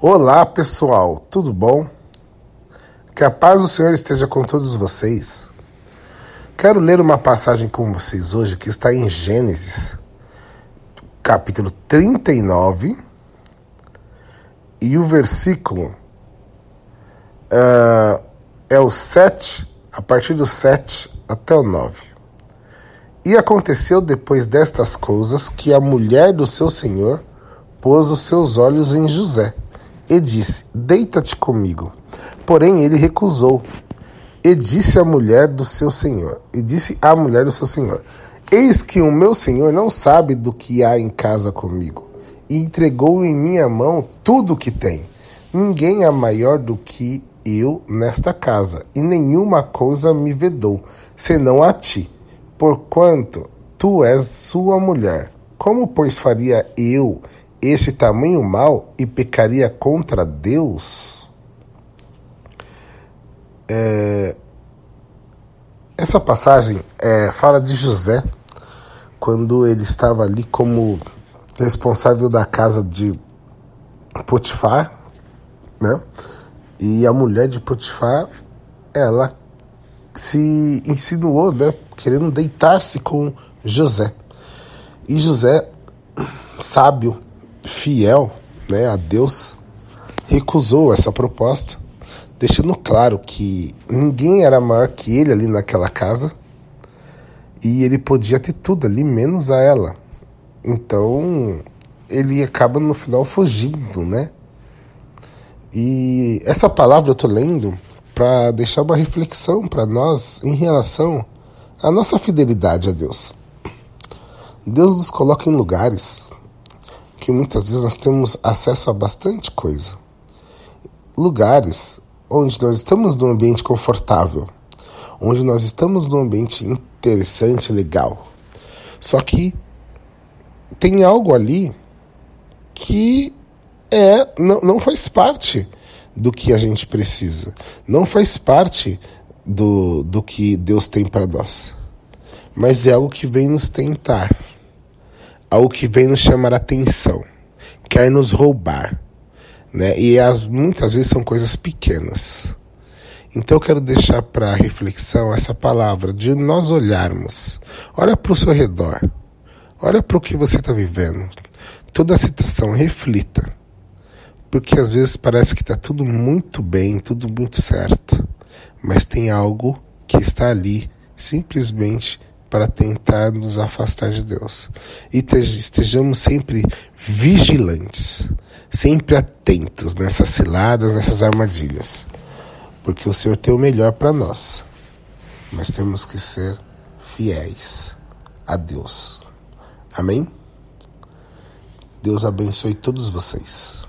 Olá pessoal, tudo bom? Que a paz do Senhor esteja com todos vocês. Quero ler uma passagem com vocês hoje que está em Gênesis, capítulo 39, e o versículo uh, é o 7, a partir do 7 até o 9. E aconteceu depois destas coisas que a mulher do seu senhor pôs os seus olhos em José e disse: Deita-te comigo. Porém ele recusou. E disse à mulher do seu senhor: E disse à mulher do seu senhor: Eis que o meu senhor não sabe do que há em casa comigo, e entregou em minha mão tudo o que tem. Ninguém é maior do que eu nesta casa, e nenhuma coisa me vedou, senão a ti, porquanto tu és sua mulher. Como, pois, faria eu esse tamanho mal e pecaria contra Deus? É, essa passagem é, fala de José quando ele estava ali como responsável da casa de Potifar, né? E a mulher de Potifar, ela se insinuou, né? Querendo deitar-se com José. E José, sábio, fiel né, a Deus, recusou essa proposta, deixando claro que ninguém era maior que ele ali naquela casa e ele podia ter tudo ali, menos a ela. Então ele acaba no final fugindo, né? E essa palavra eu tô lendo para deixar uma reflexão para nós em relação à nossa fidelidade a Deus. Deus nos coloca em lugares que muitas vezes nós temos acesso a bastante coisa. Lugares onde nós estamos num ambiente confortável, onde nós estamos num ambiente interessante, legal. Só que tem algo ali que é não, não faz parte do que a gente precisa, não faz parte do, do que Deus tem para nós, mas é algo que vem nos tentar algo que vem nos chamar atenção, quer nos roubar, né? E as, muitas vezes são coisas pequenas. Então eu quero deixar para reflexão essa palavra de nós olharmos. Olha para o seu redor. Olha para o que você está vivendo. Toda a situação, reflita. Porque às vezes parece que está tudo muito bem, tudo muito certo. Mas tem algo que está ali simplesmente para tentar nos afastar de Deus. E estejamos sempre vigilantes, sempre atentos nessas ciladas, nessas armadilhas. Porque o Senhor tem o melhor para nós. Mas temos que ser fiéis a Deus. Amém? Deus abençoe todos vocês.